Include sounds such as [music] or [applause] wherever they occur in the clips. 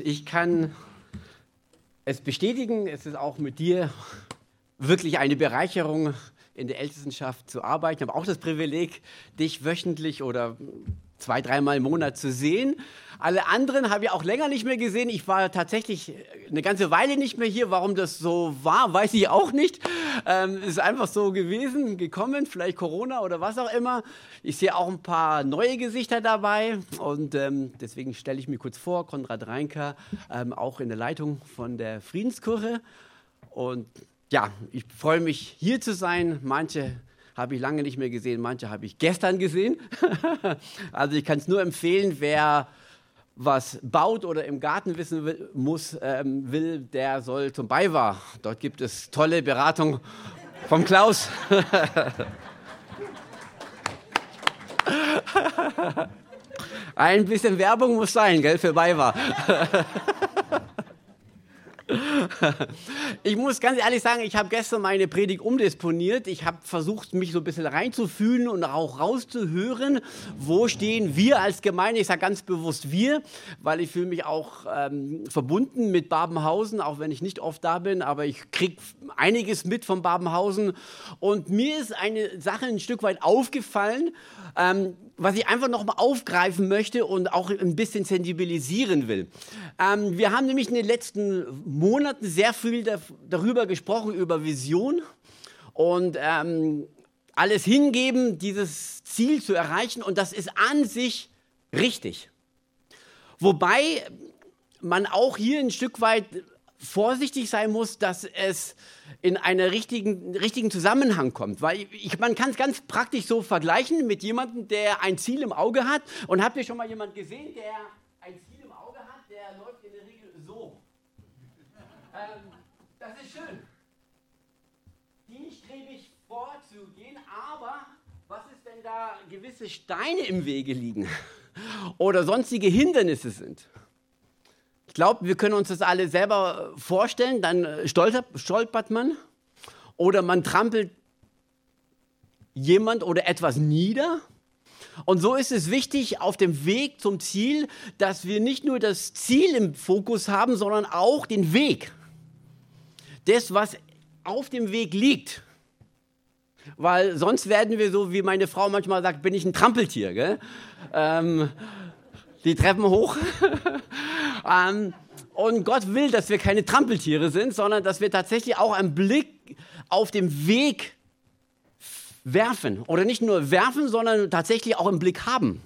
ich kann es bestätigen, es ist auch mit dir wirklich eine Bereicherung, in der Ältestenschaft zu arbeiten. Ich habe auch das Privileg, dich wöchentlich oder zwei, dreimal im Monat zu sehen. Alle anderen habe ich auch länger nicht mehr gesehen. Ich war tatsächlich eine ganze Weile nicht mehr hier. Warum das so war, weiß ich auch nicht. Ähm, ist einfach so gewesen, gekommen, vielleicht Corona oder was auch immer. Ich sehe auch ein paar neue Gesichter dabei und ähm, deswegen stelle ich mir kurz vor, Konrad Reinker, ähm, auch in der Leitung von der Friedenskirche. Und ja, ich freue mich hier zu sein. Manche habe ich lange nicht mehr gesehen, manche habe ich gestern gesehen. [laughs] also ich kann es nur empfehlen, wer was baut oder im Garten wissen will, muss, ähm, will, der soll zum Beiwahr. Dort gibt es tolle Beratung vom Klaus. [laughs] Ein bisschen Werbung muss sein, gell, für Beiwahr. [laughs] Ich muss ganz ehrlich sagen, ich habe gestern meine Predigt umdisponiert. Ich habe versucht, mich so ein bisschen reinzufühlen und auch rauszuhören, wo stehen wir als Gemeinde. Ich sage ganz bewusst wir, weil ich fühle mich auch ähm, verbunden mit Babenhausen, auch wenn ich nicht oft da bin, aber ich kriege einiges mit von Babenhausen. Und mir ist eine Sache ein Stück weit aufgefallen, ähm, was ich einfach nochmal aufgreifen möchte und auch ein bisschen sensibilisieren will. Ähm, wir haben nämlich in den letzten Monaten sehr viel darüber gesprochen, über Vision und ähm, alles hingeben, dieses Ziel zu erreichen. Und das ist an sich richtig. Wobei man auch hier ein Stück weit vorsichtig sein muss, dass es in einen richtigen, richtigen Zusammenhang kommt. Weil ich, man kann es ganz praktisch so vergleichen mit jemandem, der ein Ziel im Auge hat. Und habt ihr schon mal jemanden gesehen, der ein Ziel im Auge hat? Der läuft in der Regel so. ähm, das ist schön. Dienststrebig vorzugehen, aber was ist, wenn da gewisse Steine im Wege liegen oder sonstige Hindernisse sind? Ich glaube, wir können uns das alle selber vorstellen. Dann äh, stolpert man oder man trampelt jemand oder etwas nieder. Und so ist es wichtig auf dem Weg zum Ziel, dass wir nicht nur das Ziel im Fokus haben, sondern auch den Weg. Das, was auf dem Weg liegt. Weil sonst werden wir so, wie meine Frau manchmal sagt, bin ich ein Trampeltier. Ähm, die Treppen hoch. [laughs] ähm, und Gott will, dass wir keine Trampeltiere sind, sondern dass wir tatsächlich auch einen Blick auf dem Weg werfen. Oder nicht nur werfen, sondern tatsächlich auch einen Blick haben.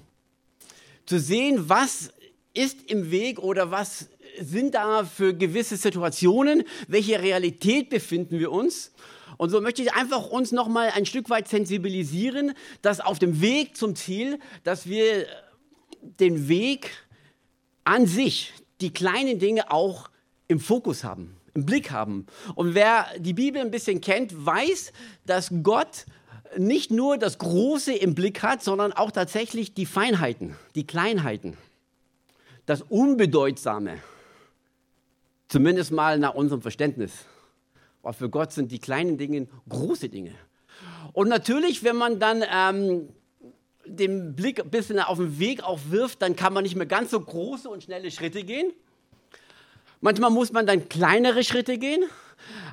Zu sehen, was ist im Weg oder was sind da für gewisse Situationen, welche Realität befinden wir uns. Und so möchte ich einfach uns noch mal ein Stück weit sensibilisieren, dass auf dem Weg zum Ziel, dass wir den Weg an sich, die kleinen Dinge auch im Fokus haben, im Blick haben. Und wer die Bibel ein bisschen kennt, weiß, dass Gott nicht nur das Große im Blick hat, sondern auch tatsächlich die Feinheiten, die Kleinheiten, das Unbedeutsame. Zumindest mal nach unserem Verständnis. Aber für Gott sind die kleinen Dinge große Dinge. Und natürlich, wenn man dann ähm, den Blick ein bisschen auf den Weg auch wirft, dann kann man nicht mehr ganz so große und schnelle Schritte gehen. Manchmal muss man dann kleinere Schritte gehen.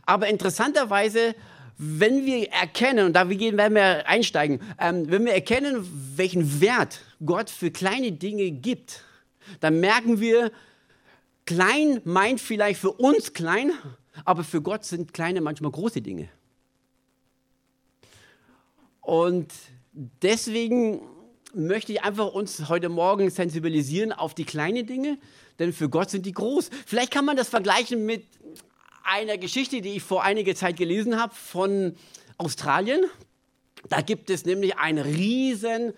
Aber interessanterweise, wenn wir erkennen, und da werden wir einsteigen, ähm, wenn wir erkennen, welchen Wert Gott für kleine Dinge gibt, dann merken wir, klein meint vielleicht für uns klein, aber für Gott sind kleine manchmal große Dinge. Und deswegen möchte ich einfach uns heute Morgen sensibilisieren auf die kleinen Dinge, denn für Gott sind die groß. Vielleicht kann man das vergleichen mit einer Geschichte, die ich vor einiger Zeit gelesen habe von Australien. Da gibt es nämlich ein riesen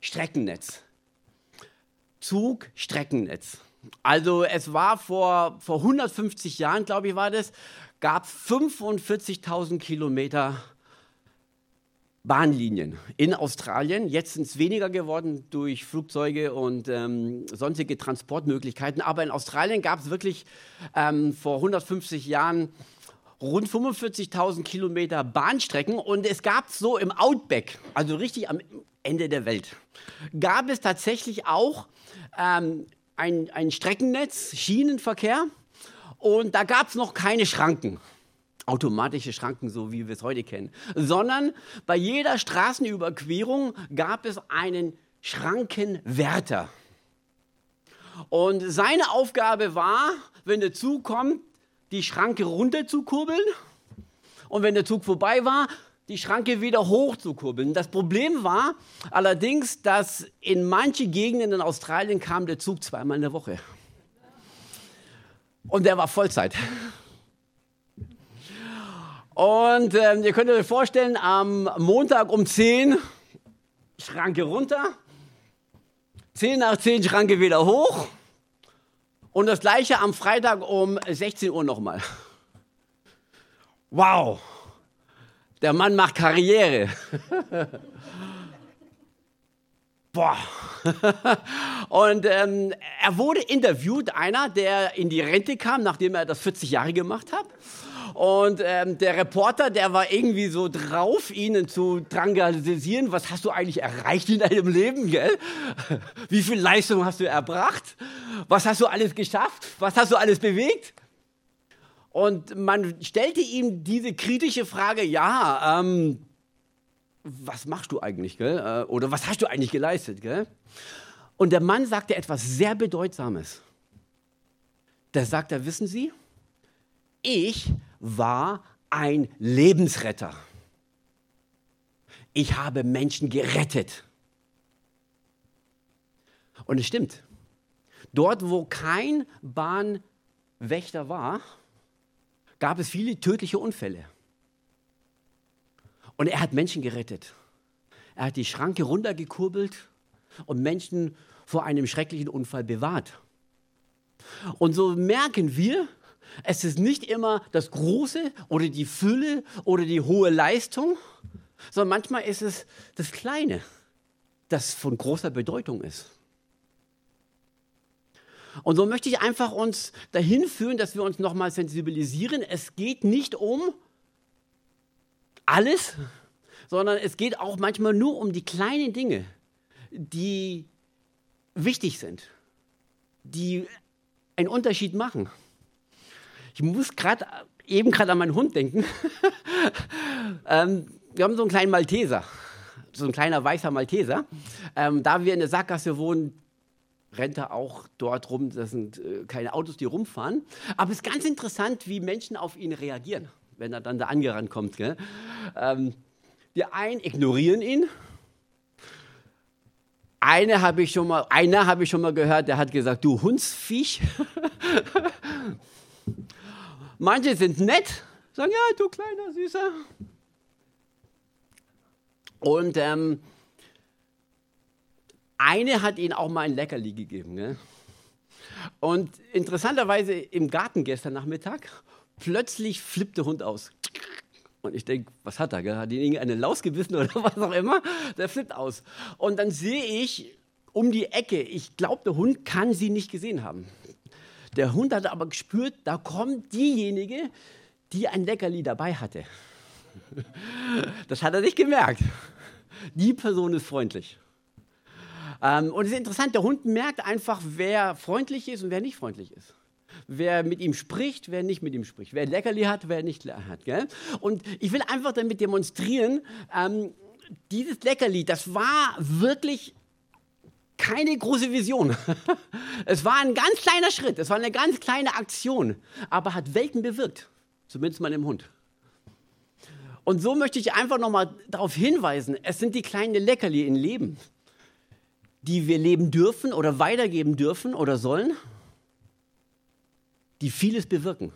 Streckennetz. Zugstreckennetz. Also es war vor, vor 150 Jahren, glaube ich, war das, gab 45.000 Kilometer Bahnlinien in Australien. Jetzt sind es weniger geworden durch Flugzeuge und ähm, sonstige Transportmöglichkeiten. Aber in Australien gab es wirklich ähm, vor 150 Jahren rund 45.000 Kilometer Bahnstrecken und es gab so im Outback, also richtig am Ende der Welt, gab es tatsächlich auch ähm, ein, ein Streckennetz, Schienenverkehr und da gab es noch keine Schranken automatische Schranken, so wie wir es heute kennen, sondern bei jeder Straßenüberquerung gab es einen Schrankenwärter. Und seine Aufgabe war, wenn der Zug kommt, die Schranke runter zu kurbeln und wenn der Zug vorbei war, die Schranke wieder hoch zu kurbeln. Das Problem war allerdings, dass in manche Gegenden in Australien kam der Zug zweimal in der Woche. Und der war Vollzeit. Und ähm, ihr könnt euch vorstellen, am Montag um 10 Schranke runter, 10 nach 10 Schranke wieder hoch und das gleiche am Freitag um 16 Uhr nochmal. Wow, der Mann macht Karriere. [laughs] Boah. [laughs] Und ähm, er wurde interviewt, einer, der in die Rente kam, nachdem er das 40 Jahre gemacht hat. Und ähm, der Reporter, der war irgendwie so drauf, ihnen zu drangalisieren. Was hast du eigentlich erreicht in deinem Leben, gell? [laughs] Wie viel Leistung hast du erbracht? Was hast du alles geschafft? Was hast du alles bewegt? Und man stellte ihm diese kritische Frage, ja, ähm, was machst du eigentlich, gell? Äh, oder was hast du eigentlich geleistet, gell? Und der Mann sagte etwas sehr Bedeutsames. Der sagte, wissen Sie, ich war ein Lebensretter. Ich habe Menschen gerettet. Und es stimmt. Dort, wo kein Bahnwächter war, gab es viele tödliche Unfälle. Und er hat Menschen gerettet. Er hat die Schranke runtergekurbelt und Menschen vor einem schrecklichen Unfall bewahrt. Und so merken wir, es ist nicht immer das Große oder die Fülle oder die hohe Leistung, sondern manchmal ist es das Kleine, das von großer Bedeutung ist. Und so möchte ich einfach uns dahin führen, dass wir uns nochmal sensibilisieren. Es geht nicht um alles, sondern es geht auch manchmal nur um die kleinen Dinge, die wichtig sind, die einen Unterschied machen. Ich muss gerade eben gerade an meinen Hund denken. [laughs] ähm, wir haben so einen kleinen Malteser, so ein kleiner weißer Malteser. Ähm, da wir in der Sackgasse wohnen, rennt er auch dort rum. Das sind äh, keine Autos, die rumfahren. Aber es ist ganz interessant, wie Menschen auf ihn reagieren, wenn er dann da angerannt kommt. Ähm, die einen ignorieren ihn. Eine habe ich schon mal, einer habe ich schon mal gehört, der hat gesagt, du Hundsviech. [laughs] Manche sind nett, sagen, ja, du kleiner Süßer. Und ähm, eine hat ihnen auch mal ein Leckerli gegeben. Ne? Und interessanterweise im Garten gestern Nachmittag, plötzlich flippt der Hund aus. Und ich denke, was hat er? Gell? Hat ihn eine Laus gebissen oder [laughs] was auch immer? Der flippt aus. Und dann sehe ich um die Ecke, ich glaube, der Hund kann sie nicht gesehen haben. Der Hund hatte aber gespürt, da kommt diejenige, die ein Leckerli dabei hatte. [laughs] Das hat er nicht gemerkt. Die Person ist freundlich. Ähm, und es ist interessant, der Hund merkt einfach, wer freundlich ist und wer nicht freundlich ist. Wer mit ihm spricht, wer nicht mit ihm spricht. Wer Leckerli hat, wer nicht hat. Gell? Und ich will einfach damit demonstrieren, ähm, dieses Leckerli, das war wirklich keine große Vision. [laughs] Es war ein ganz kleiner Schritt, es war eine ganz kleine Aktion, aber hat Welten bewirkt, zumindest mal im Hund. Und so möchte ich einfach nochmal darauf hinweisen, es sind die kleinen Leckerli im Leben, die wir leben dürfen oder weitergeben dürfen oder sollen, die vieles bewirken.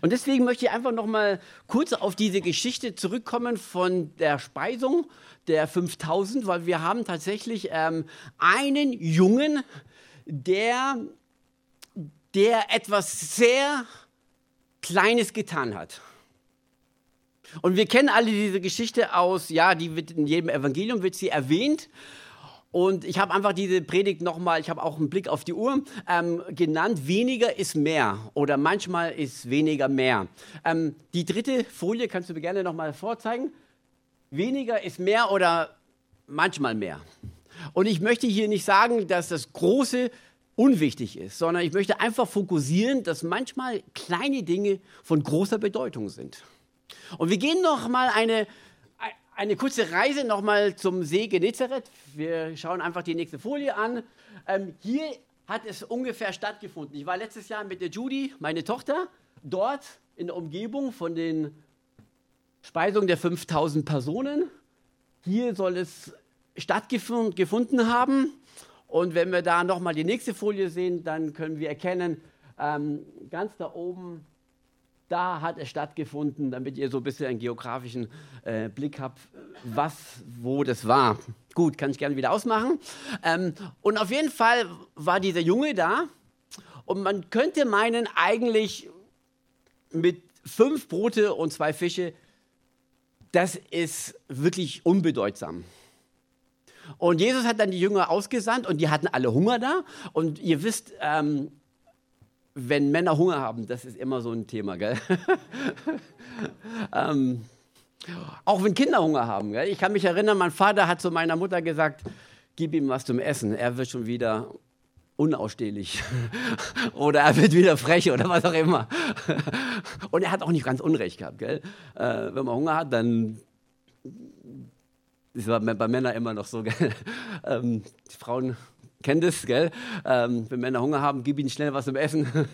Und deswegen möchte ich einfach noch mal kurz auf diese Geschichte zurückkommen von der Speisung der 5000, weil wir haben tatsächlich ähm, einen Jungen, der, der etwas sehr Kleines getan hat. Und wir kennen alle diese Geschichte aus, ja, die wird in jedem Evangelium wird sie erwähnt. Und ich habe einfach diese Predigt nochmal, ich habe auch einen Blick auf die Uhr, ähm, genannt, weniger ist mehr oder manchmal ist weniger mehr. Ähm, die dritte Folie kannst du mir gerne nochmal vorzeigen. Weniger ist mehr oder manchmal mehr. Und ich möchte hier nicht sagen, dass das Große unwichtig ist, sondern ich möchte einfach fokussieren, dass manchmal kleine Dinge von großer Bedeutung sind. Und wir gehen noch mal eine, eine kurze Reise noch mal zum See Genezareth. Wir schauen einfach die nächste Folie an. Ähm, hier hat es ungefähr stattgefunden. Ich war letztes Jahr mit der Judy, meine Tochter, dort in der Umgebung von den Speisungen der 5000 Personen. Hier soll es stattgefunden haben. Und wenn wir da nochmal die nächste Folie sehen, dann können wir erkennen, ähm, ganz da oben, da hat es stattgefunden, damit ihr so ein bisschen einen geografischen äh, Blick habt, was, wo das war. Gut, kann ich gerne wieder ausmachen. Ähm, und auf jeden Fall war dieser Junge da und man könnte meinen, eigentlich mit fünf Brote und zwei Fische, das ist wirklich unbedeutsam. Und Jesus hat dann die Jünger ausgesandt und die hatten alle Hunger da. Und ihr wisst, ähm, wenn Männer Hunger haben, das ist immer so ein Thema, gell? [laughs] ähm, auch wenn Kinder Hunger haben. Gell? Ich kann mich erinnern, mein Vater hat zu meiner Mutter gesagt, gib ihm was zum Essen. Er wird schon wieder unausstehlich [laughs] oder er wird wieder frech oder was auch immer. [laughs] Und er hat auch nicht ganz Unrecht gehabt. Gell? Äh, wenn man Hunger hat, dann das war bei Männern immer noch so, gell? Ähm, die Frauen kennen das, gell? Ähm, wenn Männer Hunger haben, gib ihnen schnell was zum Essen. [laughs]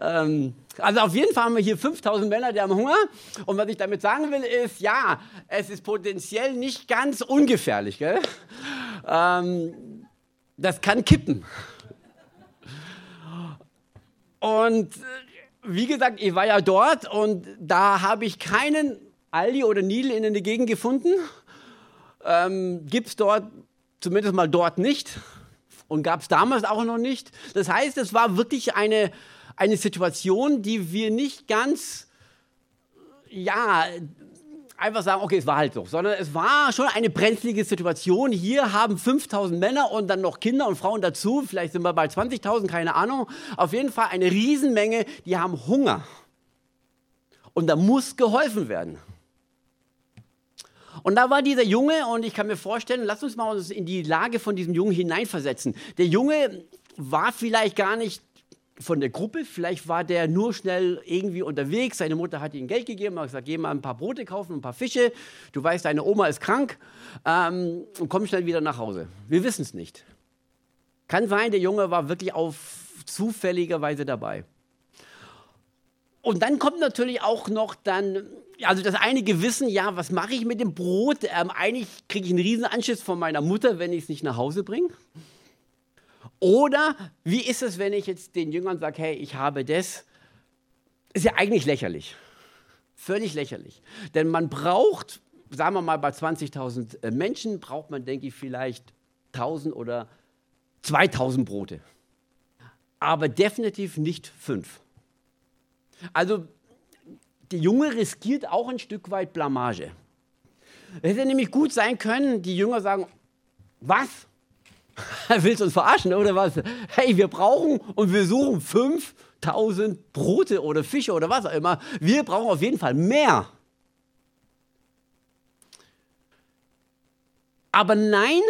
ähm, also auf jeden Fall haben wir hier 5000 Männer, die haben Hunger. Und was ich damit sagen will, ist, ja, es ist potenziell nicht ganz ungefährlich, gell? Ähm, das kann kippen. Und äh, wie gesagt, ich war ja dort und da habe ich keinen Aldi oder Lidl in der Gegend gefunden. Ähm, Gibt es dort, zumindest mal dort nicht. Und gab es damals auch noch nicht. Das heißt, es war wirklich eine, eine Situation, die wir nicht ganz, ja, einfach sagen, okay, es war halt so, sondern es war schon eine brenzlige Situation. Hier haben 5000 Männer und dann noch Kinder und Frauen dazu, vielleicht sind wir bei 20.000, keine Ahnung. Auf jeden Fall eine Riesenmenge, die haben Hunger. Und da muss geholfen werden. Und da war dieser Junge, und ich kann mir vorstellen, lass uns mal uns in die Lage von diesem Jungen hineinversetzen. Der Junge war vielleicht gar nicht von der Gruppe, vielleicht war der nur schnell irgendwie unterwegs. Seine Mutter hat ihm Geld gegeben, hat gesagt, geh mal ein paar Brote kaufen, ein paar Fische. Du weißt, deine Oma ist krank ähm, und komm schnell wieder nach Hause. Wir wissen es nicht. Kann sein, der Junge war wirklich auf zufälligerweise dabei. Und dann kommt natürlich auch noch dann also das einige wissen, ja, was mache ich mit dem Brot? Ähm, eigentlich kriege ich einen Riesenanschiss von meiner Mutter, wenn ich es nicht nach Hause bringe. Oder wie ist es, wenn ich jetzt den Jüngern sage, hey, ich habe das? Ist ja eigentlich lächerlich. Völlig lächerlich. Denn man braucht, sagen wir mal, bei 20.000 äh, Menschen braucht man, denke ich, vielleicht 1.000 oder 2.000 Brote. Aber definitiv nicht fünf. Also der Junge riskiert auch ein Stück weit Blamage. Es hätte nämlich gut sein können, die Jünger sagen, was? [laughs] Willst du uns verarschen oder was? Hey, wir brauchen und wir suchen 5000 Brote oder Fische oder was auch immer. Wir brauchen auf jeden Fall mehr. Aber nein,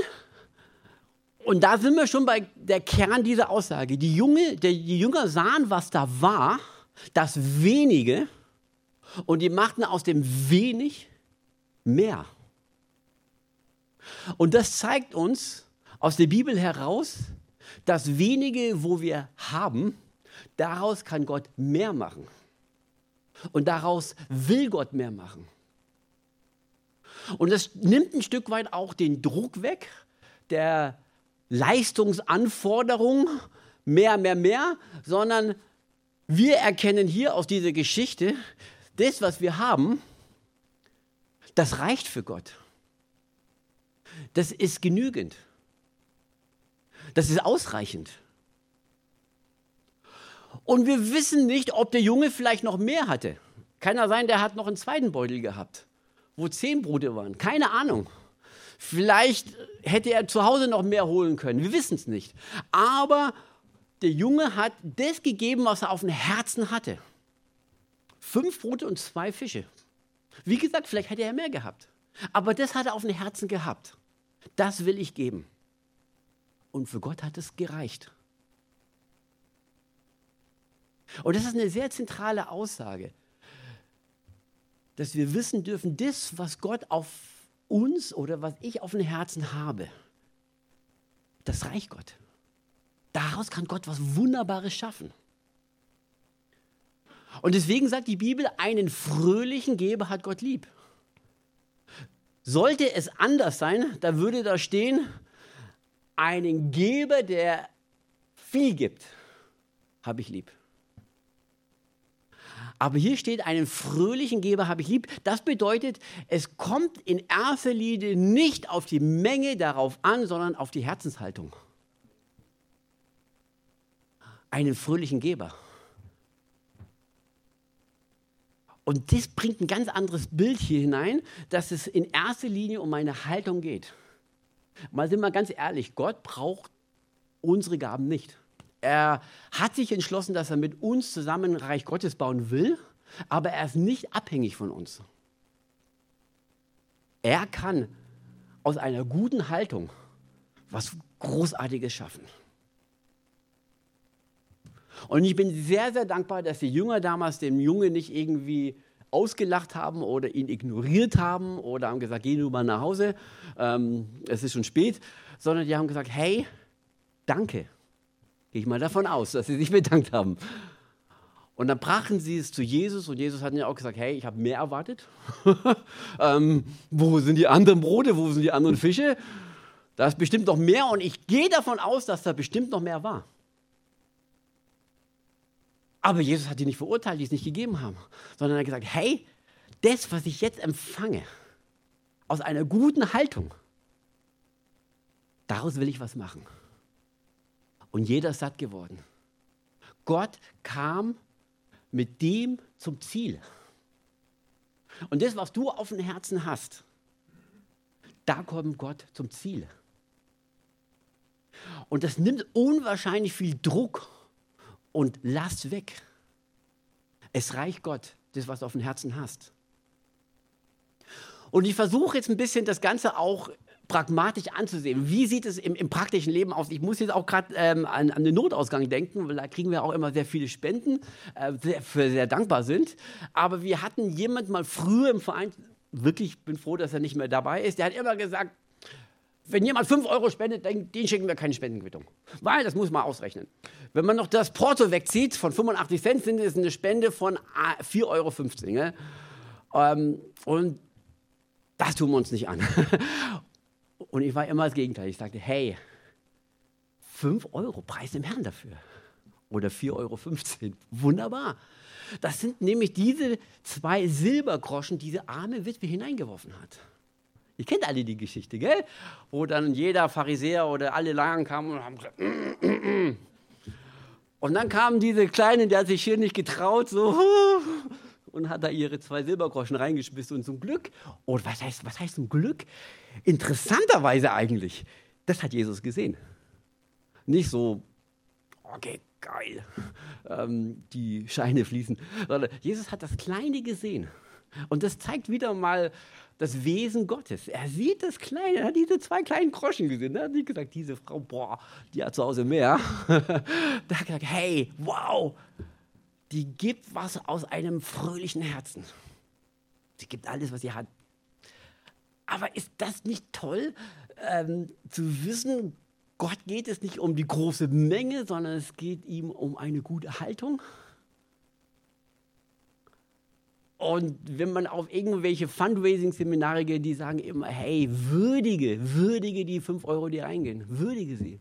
und da sind wir schon bei der Kern dieser Aussage. Die, Junge, die Jünger sahen, was da war, das wenige, und die machten aus dem wenig mehr. Und das zeigt uns aus der Bibel heraus, das wenige, wo wir haben, daraus kann Gott mehr machen. Und daraus will Gott mehr machen. Und das nimmt ein Stück weit auch den Druck weg der Leistungsanforderung, mehr, mehr, mehr, sondern wir erkennen hier aus dieser Geschichte, das, was wir haben, das reicht für Gott. Das ist genügend. Das ist ausreichend. Und wir wissen nicht, ob der Junge vielleicht noch mehr hatte. Kann ja sein, der hat noch einen zweiten Beutel gehabt, wo zehn Brote waren. Keine Ahnung. Vielleicht hätte er zu Hause noch mehr holen können. Wir wissen es nicht. Aber der Junge hat das gegeben, was er auf dem Herzen hatte. Fünf Brote und zwei Fische. Wie gesagt, vielleicht hätte er mehr gehabt. Aber das hat er auf dem Herzen gehabt. Das will ich geben. Und für Gott hat es gereicht. Und das ist eine sehr zentrale Aussage, dass wir wissen dürfen, das, was Gott auf uns oder was ich auf dem Herzen habe, das reicht Gott. Daraus kann Gott was Wunderbares schaffen. Und deswegen sagt die Bibel, einen fröhlichen Geber hat Gott lieb. Sollte es anders sein, da würde da stehen, einen Geber, der viel gibt, habe ich lieb. Aber hier steht, einen fröhlichen Geber habe ich lieb. Das bedeutet, es kommt in erster Linie nicht auf die Menge darauf an, sondern auf die Herzenshaltung. Einen fröhlichen Geber. Und das bringt ein ganz anderes Bild hier hinein, dass es in erster Linie um meine Haltung geht. Mal sind wir ganz ehrlich, Gott braucht unsere Gaben nicht. Er hat sich entschlossen, dass er mit uns zusammen ein Reich Gottes bauen will, aber er ist nicht abhängig von uns. Er kann aus einer guten Haltung was Großartiges schaffen. Und ich bin sehr, sehr dankbar, dass die Jünger damals dem Jungen nicht irgendwie ausgelacht haben oder ihn ignoriert haben oder haben gesagt, geh nur mal nach Hause, ähm, es ist schon spät, sondern die haben gesagt, hey, danke. Gehe ich mal davon aus, dass sie sich bedankt haben. Und dann brachen sie es zu Jesus und Jesus hat ja auch gesagt, hey, ich habe mehr erwartet. [laughs] ähm, wo sind die anderen Brote, wo sind die anderen Fische? Da ist bestimmt noch mehr und ich gehe davon aus, dass da bestimmt noch mehr war. Aber Jesus hat die nicht verurteilt, die es nicht gegeben haben, sondern er hat gesagt, hey, das, was ich jetzt empfange, aus einer guten Haltung, daraus will ich was machen. Und jeder ist satt geworden. Gott kam mit dem zum Ziel. Und das, was du auf dem Herzen hast, da kommt Gott zum Ziel. Und das nimmt unwahrscheinlich viel Druck und lass weg. Es reicht Gott, das, was du auf dem Herzen hast. Und ich versuche jetzt ein bisschen das Ganze auch pragmatisch anzusehen. Wie sieht es im, im praktischen Leben aus? Ich muss jetzt auch gerade ähm, an, an, den Notausgang denken, weil da kriegen wir auch immer sehr viele Spenden, äh, sehr, für sehr dankbar sind. Aber wir hatten jemand mal früher im Verein, wirklich bin froh, dass er nicht mehr dabei ist, der hat immer gesagt, wenn jemand 5 Euro spendet, den, den schicken wir keine Spendenquittung. Weil, das muss man ausrechnen. Wenn man noch das Porto wegzieht von 85 Cent, sind es eine Spende von 4,15 Euro. Ne? Ähm, und das tun wir uns nicht an. [laughs] Und ich war immer das Gegenteil. Ich sagte, hey, 5 Euro, Preis im Herrn dafür. Oder 4,15 Euro. Wunderbar. Das sind nämlich diese zwei Silbergroschen, die diese arme Witwe hineingeworfen hat. Ihr kennt alle die Geschichte, gell? Wo dann jeder Pharisäer oder alle Lagen kamen und haben gesagt, mm, mm, mm. und dann kamen diese Kleinen, der hat sich hier nicht getraut, so, [laughs] und hat da ihre zwei Silbergroschen reingeschmissen und zum Glück, oh, was heißt, was heißt zum Glück? Interessanterweise eigentlich, das hat Jesus gesehen. Nicht so, okay, geil, ähm, die Scheine fließen, sondern Jesus hat das Kleine gesehen. Und das zeigt wieder mal das Wesen Gottes. Er sieht das Kleine, er hat diese zwei kleinen Groschen gesehen. Er hat nicht gesagt, diese Frau, boah, die hat zu Hause mehr. [laughs] da hat gesagt, hey, wow, die gibt was aus einem fröhlichen Herzen. Sie gibt alles, was sie hat. Aber ist das nicht toll, ähm, zu wissen, Gott geht es nicht um die große Menge, sondern es geht ihm um eine gute Haltung? Und wenn man auf irgendwelche Fundraising-Seminare geht, die sagen immer, hey, würdige, würdige die 5 Euro, die reingehen. Würdige sie.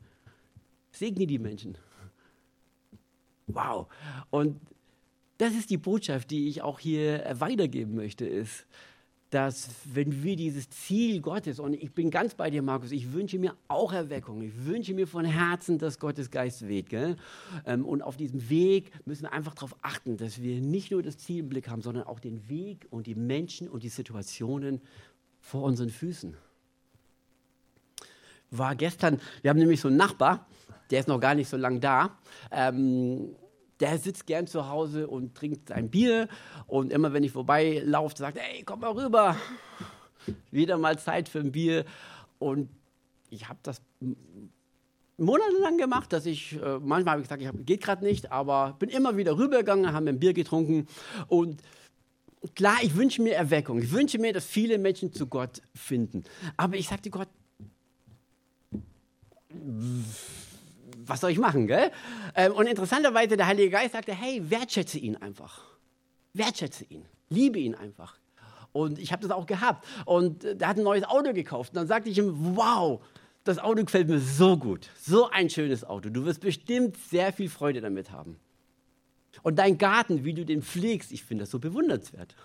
Segne die Menschen. Wow. Und das ist die Botschaft, die ich auch hier weitergeben möchte, ist, dass wenn wir dieses Ziel Gottes, und ich bin ganz bei dir, Markus, ich wünsche mir auch Erweckung, ich wünsche mir von Herzen, dass Gottes Geist weht. Gell? Ähm, und auf diesem Weg müssen wir einfach darauf achten, dass wir nicht nur das Ziel im Blick haben, sondern auch den Weg und die Menschen und die Situationen vor unseren Füßen. War gestern, wir haben nämlich so einen Nachbar, der ist noch gar nicht so lange da. Ähm, der sitzt gern zu Hause und trinkt sein Bier und immer wenn ich vorbeilaufe, sagt, ey, komm mal rüber, [laughs] wieder mal Zeit für ein Bier und ich habe das monatelang gemacht, dass ich, äh, manchmal habe ich gesagt, ich hab, geht gerade nicht, aber bin immer wieder rübergegangen, haben ein Bier getrunken und klar, ich wünsche mir Erweckung. Ich wünsche mir, dass viele Menschen zu Gott finden. Aber ich sagte Gott, was soll ich machen, gell? Ähm, und interessanterweise, der Heilige Geist sagte, hey, wertschätze ihn einfach. Wertschätze ihn. Liebe ihn einfach. Und ich habe das auch gehabt. Und äh, der hat ein neues Auto gekauft. Und dann sagte ich ihm, wow, das Auto gefällt mir so gut. So ein schönes Auto. Du wirst bestimmt sehr viel Freude damit haben. Und dein Garten, wie du den pflegst, ich finde das so bewundernswert.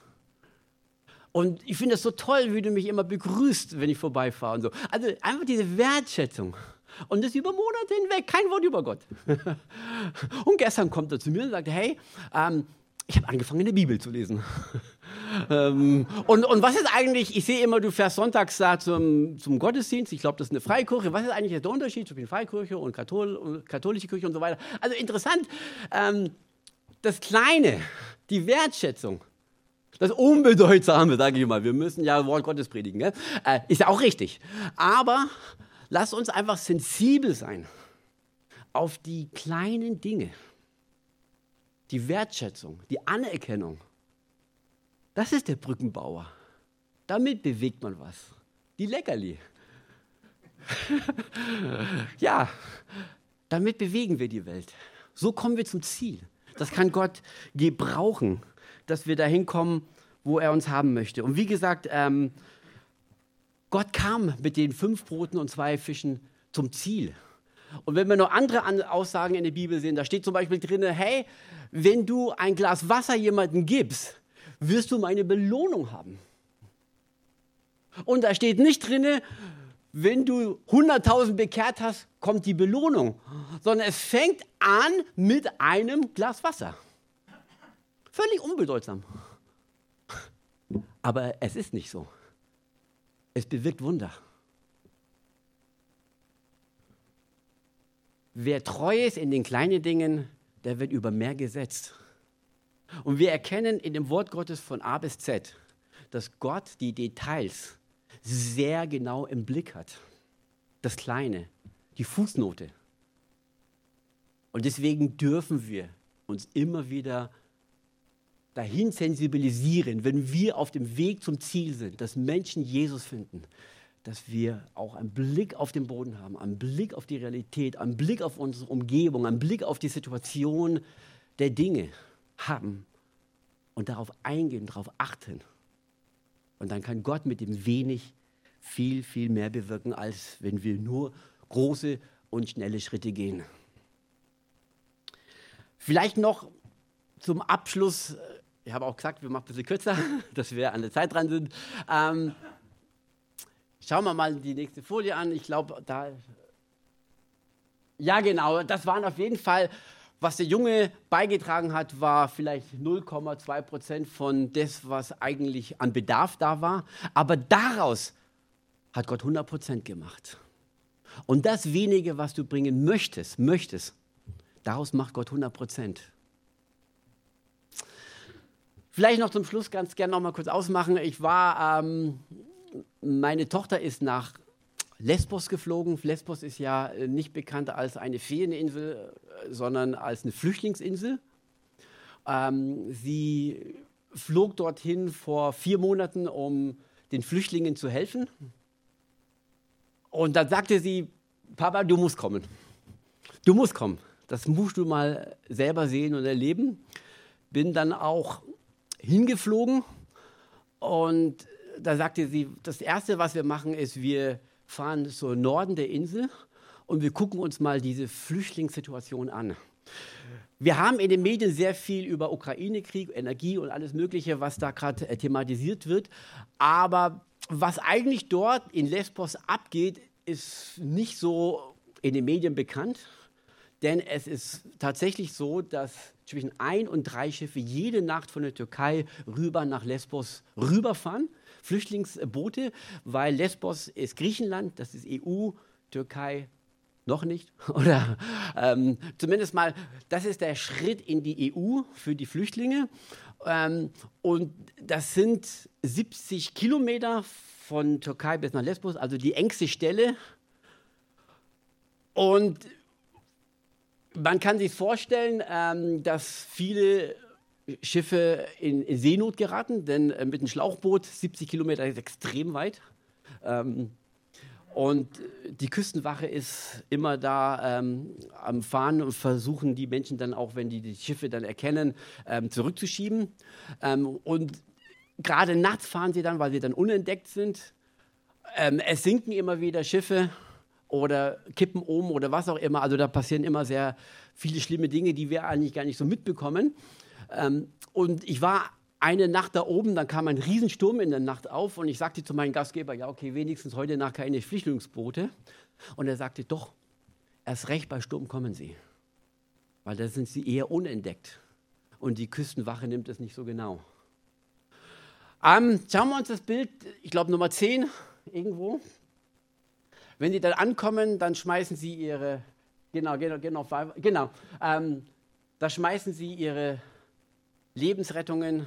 Und ich finde das so toll, wie du mich immer begrüßt, wenn ich vorbeifahre und so. Also einfach diese Wertschätzung. Und das über Monate hinweg, kein Wort über Gott. [laughs] Und gestern kommt er zu mir und sagt, hey, ähm, ich habe angefangen, eine Bibel zu lesen. [laughs] ähm, und, und was ist eigentlich, ich sehe immer, du fährst sonntags da zum, zum Gottesdienst, ich glaube, das ist eine Freikirche. Was ist eigentlich der Unterschied zwischen Freikirche und, Kathol und katholische Kirche und so weiter? Also interessant, ähm, das Kleine, die Wertschätzung, das Unbedeutsame, sage ich mal, wir müssen ja Wort Gottes predigen, äh, ist ja auch richtig. Aber lass uns einfach sensibel sein auf die kleinen Dinge die Wertschätzung, die Anerkennung. Das ist der Brückenbauer. Damit bewegt man was. Die Leckerli. [laughs] ja, damit bewegen wir die Welt. So kommen wir zum Ziel. Das kann Gott gebrauchen, dass wir dahin kommen, wo er uns haben möchte. Und wie gesagt, ähm, Gott kam mit den fünf Broten und zwei Fischen zum Ziel. Und wenn wir noch andere Aussagen in der Bibel sehen, da steht zum Beispiel drin, hey, wenn du ein Glas Wasser jemandem gibst, wirst du meine Belohnung haben. Und da steht nicht drin, wenn du 100.000 bekehrt hast, kommt die Belohnung, sondern es fängt an mit einem Glas Wasser. Völlig unbedeutsam. Aber es ist nicht so. Es bewirkt Wunder. Wer treu ist in den kleinen Dingen, der wird über mehr gesetzt. Und wir erkennen in dem Wort Gottes von A bis Z, dass Gott die Details sehr genau im Blick hat. Das Kleine, die Fußnote. Und deswegen dürfen wir uns immer wieder dahin sensibilisieren, wenn wir auf dem Weg zum Ziel sind, dass Menschen Jesus finden, dass wir auch einen Blick auf den Boden haben, einen Blick auf die Realität, einen Blick auf unsere Umgebung, einen Blick auf die Situation der Dinge haben und darauf eingehen, darauf achten. Und dann kann Gott mit dem wenig viel, viel mehr bewirken, als wenn wir nur große und schnelle Schritte gehen. Vielleicht noch zum Abschluss, ich habe auch gesagt, wir machen ein bisschen kürzer, [laughs] dass wir an der Zeit dran sind. Ähm, Schauen wir mal die nächste Folie an. Ich glaube, da. Ja, genau. Das waren auf jeden Fall, was der Junge beigetragen hat, war vielleicht 0,2 Prozent von das, was eigentlich an Bedarf da war. Aber daraus hat Gott 100 Prozent gemacht. Und das wenige, was du bringen möchtest, möchtest, daraus macht Gott 100 Prozent. Vielleicht noch zum Schluss ganz gerne noch mal kurz ausmachen. Ich war ähm, meine Tochter ist nach Lesbos geflogen. Lesbos ist ja äh, nicht bekannt als eine Ferieninsel, äh, sondern als eine Flüchtlingsinsel. Ähm, sie flog dorthin vor vier Monaten, um den Flüchtlingen zu helfen. Und dann sagte sie, Papa, du musst kommen. Du musst kommen. Das musst du mal selber sehen und erleben. Bin dann auch hingeflogen und da sagte sie, das Erste, was wir machen, ist, wir fahren im Norden der Insel und wir gucken uns mal diese Flüchtlingssituation an. Wir haben in den Medien sehr viel über Ukraine-Krieg, Energie und alles Mögliche, was da gerade äh, thematisiert wird. Aber was eigentlich dort in Lesbos abgeht, ist nicht so in den Medien bekannt. Denn es ist tatsächlich so, dass zwischen ein und drei Schiffe jede Nacht von der Türkei rüber nach Lesbos rüberfahren. Flüchtlingsboote, weil Lesbos ist Griechenland, das ist EU, Türkei noch nicht. [laughs] Oder ähm, zumindest mal, das ist der Schritt in die EU für die Flüchtlinge. Ähm, und das sind 70 Kilometer von Türkei bis nach Lesbos, also die engste Stelle Und man kann sich vorstellen, ähm, dass viele Schiffe in, Seenot geraten, denn äh, mit einem Schlauchboot 70 Kilometer ist extrem weit. Ähm, und die Küstenwache ist immer da ähm, am Fahren und versuchen die Menschen dann auch, wenn die die Schiffe dann erkennen, ähm, zurückzuschieben. Ähm, und gerade nachts fahren sie dann, weil sie dann unentdeckt sind. Ähm, es sinken immer wieder Schiffe oder kippen um oder was auch immer. Also da passieren immer sehr viele schlimme Dinge, die wir eigentlich gar nicht so mitbekommen. Ähm, und ich war eine Nacht da oben, dann kam ein Riesensturm in der Nacht auf und ich sagte zu meinem Gastgeber, ja okay, wenigstens heute Nacht keine Flüchtlingsboote. Und er sagte, doch, erst recht bei Sturm kommen sie, weil da sind sie eher unentdeckt und die Küstenwache nimmt es nicht so genau. Ähm, schauen wir uns das Bild, ich glaube Nummer 10 irgendwo. Wenn sie dann ankommen, dann schmeißen sie ihre, genau, genau, genau, genau ähm, da schmeißen sie ihre Lebensrettungen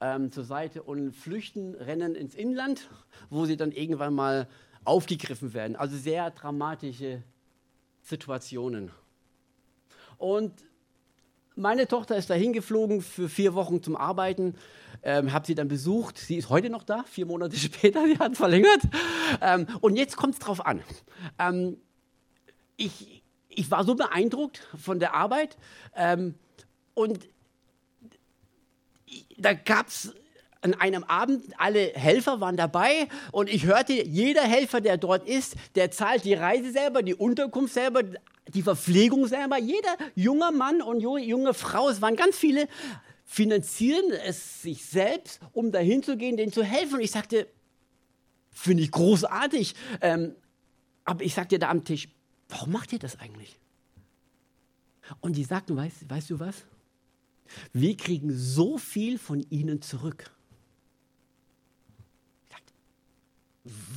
ähm, zur Seite und flüchten, rennen ins Inland, wo sie dann irgendwann mal aufgegriffen werden. Also sehr dramatische Situationen. Und meine Tochter ist dahin geflogen für vier Wochen zum Arbeiten, ähm, habe sie dann besucht. Sie ist heute noch da, vier Monate [laughs] später, sie hat verlängert. Ähm, und jetzt kommt es drauf an. Ähm, ich, ich war so beeindruckt von der Arbeit ähm, und da gab es an einem Abend, alle Helfer waren dabei und ich hörte, jeder Helfer, der dort ist, der zahlt die Reise selber, die Unterkunft selber, die Verpflegung selber. Jeder junger Mann und junge Frau, es waren ganz viele, finanzieren es sich selbst, um dahin zu gehen, denen zu helfen. Und ich sagte, finde ich großartig. Ähm, aber ich sagte da am Tisch, warum macht ihr das eigentlich? Und die sagten, weißt, weißt du was? Wir kriegen so viel von ihnen zurück.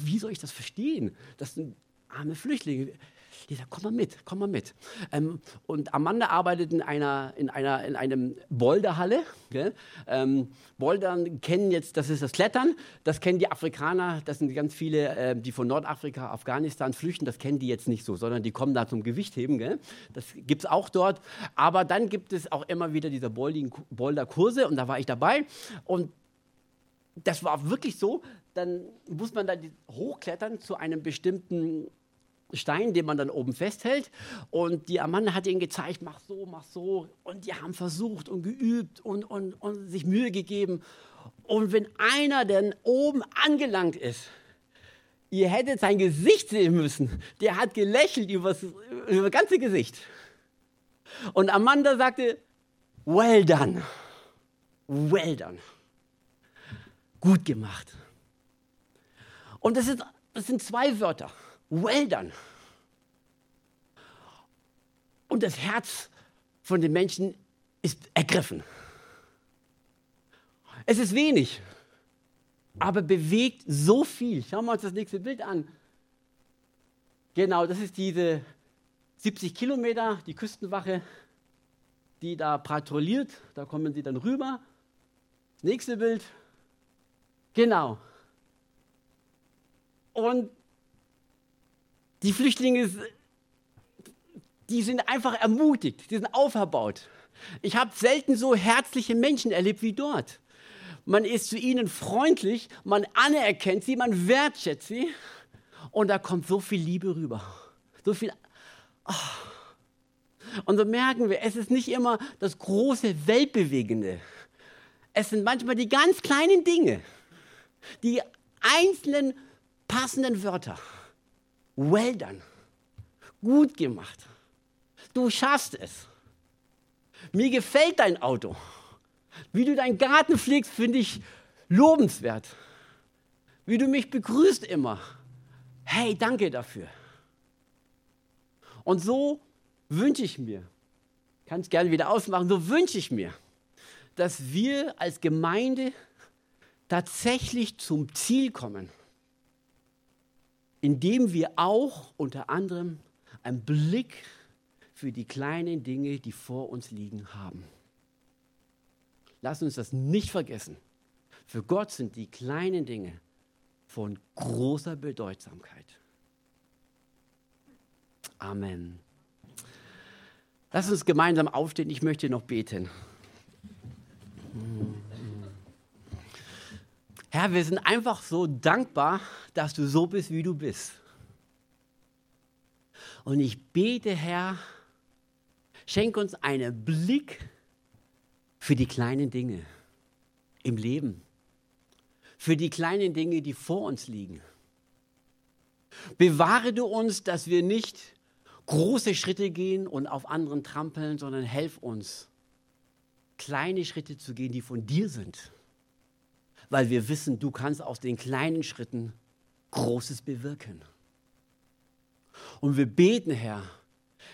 wie soll ich das verstehen? Das sind arme Flüchtlinge. Die sagt, komm mal mit, komm mal mit. Ähm, und Amanda arbeitet in einer, in einer, in einem Boulderhalle. Ähm, Bouldern kennen jetzt, das ist das Klettern, das kennen die Afrikaner, das sind ganz viele, äh, die von Nordafrika, Afghanistan flüchten, das kennen die jetzt nicht so, sondern die kommen da zum Gewichtheben. Gell? Das gibt es auch dort. Aber dann gibt es auch immer wieder diese Boulder-Kurse und da war ich dabei. Und das war wirklich so, dann muss man da hochklettern zu einem bestimmten Stein, den man dann oben festhält. Und die Amanda hat ihnen gezeigt, mach so, mach so. Und die haben versucht und geübt und, und, und sich Mühe gegeben. Und wenn einer dann oben angelangt ist, ihr hättet sein Gesicht sehen müssen. Der hat gelächelt über das ganze Gesicht. Und Amanda sagte, well done, well done, gut gemacht. Und das, ist, das sind zwei Wörter. Well done. Und das Herz von den Menschen ist ergriffen. Es ist wenig, aber bewegt so viel. Schauen wir uns das nächste Bild an. Genau, das ist diese 70 Kilometer, die Küstenwache, die da patrouilliert. Da kommen sie dann rüber. Nächste Bild. Genau. Und die Flüchtlinge, die sind einfach ermutigt, die sind auferbaut. Ich habe selten so herzliche Menschen erlebt wie dort. Man ist zu ihnen freundlich, man anerkennt sie, man wertschätzt sie und da kommt so viel Liebe rüber. So viel. Oh. Und so merken wir, es ist nicht immer das große Weltbewegende. Es sind manchmal die ganz kleinen Dinge, die einzelnen passenden Wörter. Well done. Gut gemacht. Du schaffst es. Mir gefällt dein Auto. Wie du deinen Garten pflegst, finde ich lobenswert. Wie du mich begrüßt immer. Hey, danke dafür. Und so wünsche ich mir, kann es gerne wieder ausmachen, so wünsche ich mir, dass wir als Gemeinde tatsächlich zum Ziel kommen indem wir auch unter anderem einen Blick für die kleinen Dinge, die vor uns liegen, haben. Lass uns das nicht vergessen. Für Gott sind die kleinen Dinge von großer Bedeutsamkeit. Amen. Lass uns gemeinsam aufstehen. Ich möchte noch beten. Herr, wir sind einfach so dankbar, dass du so bist, wie du bist. Und ich bete, Herr, schenk uns einen Blick für die kleinen Dinge im Leben, für die kleinen Dinge, die vor uns liegen. Bewahre du uns, dass wir nicht große Schritte gehen und auf anderen trampeln, sondern helf uns, kleine Schritte zu gehen, die von dir sind. Weil wir wissen, du kannst aus den kleinen Schritten Großes bewirken. Und wir beten, Herr,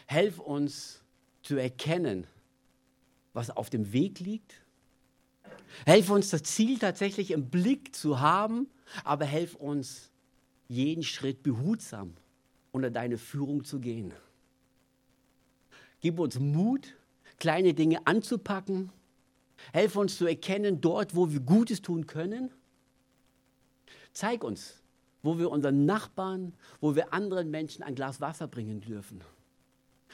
helf uns zu erkennen, was auf dem Weg liegt. Helf uns, das Ziel tatsächlich im Blick zu haben, aber helf uns, jeden Schritt behutsam unter deine Führung zu gehen. Gib uns Mut, kleine Dinge anzupacken. Helf uns zu erkennen, dort, wo wir Gutes tun können. Zeig uns, wo wir unseren Nachbarn, wo wir anderen Menschen ein Glas Wasser bringen dürfen.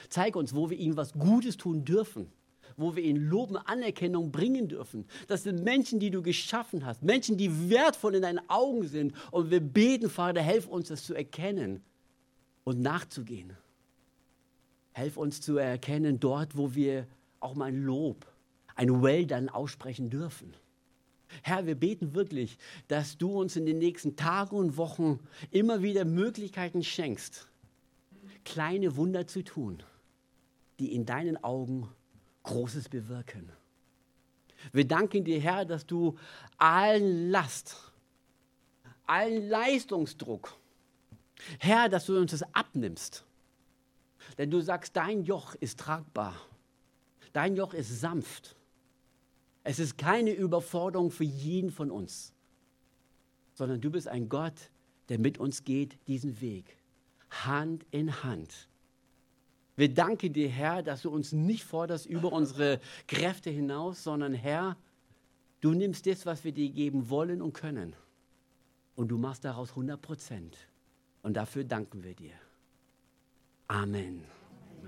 Zeig uns, wo wir ihnen was Gutes tun dürfen, wo wir ihnen Lob und Anerkennung bringen dürfen. Das sind Menschen, die du geschaffen hast, Menschen, die wertvoll in deinen Augen sind. Und wir beten, Vater, helf uns, das zu erkennen und nachzugehen. Helf uns zu erkennen, dort, wo wir auch mal Lob, ein Well dann aussprechen dürfen. Herr, wir beten wirklich, dass du uns in den nächsten Tagen und Wochen immer wieder Möglichkeiten schenkst, kleine Wunder zu tun, die in deinen Augen Großes bewirken. Wir danken dir, Herr, dass du allen Last, allen Leistungsdruck, Herr, dass du uns das abnimmst. Denn du sagst, dein Joch ist tragbar, dein Joch ist sanft. Es ist keine Überforderung für jeden von uns, sondern du bist ein Gott, der mit uns geht, diesen Weg, Hand in Hand. Wir danken dir, Herr, dass du uns nicht forderst über unsere Kräfte hinaus, sondern Herr, du nimmst das, was wir dir geben wollen und können. Und du machst daraus 100 Prozent. Und dafür danken wir dir. Amen.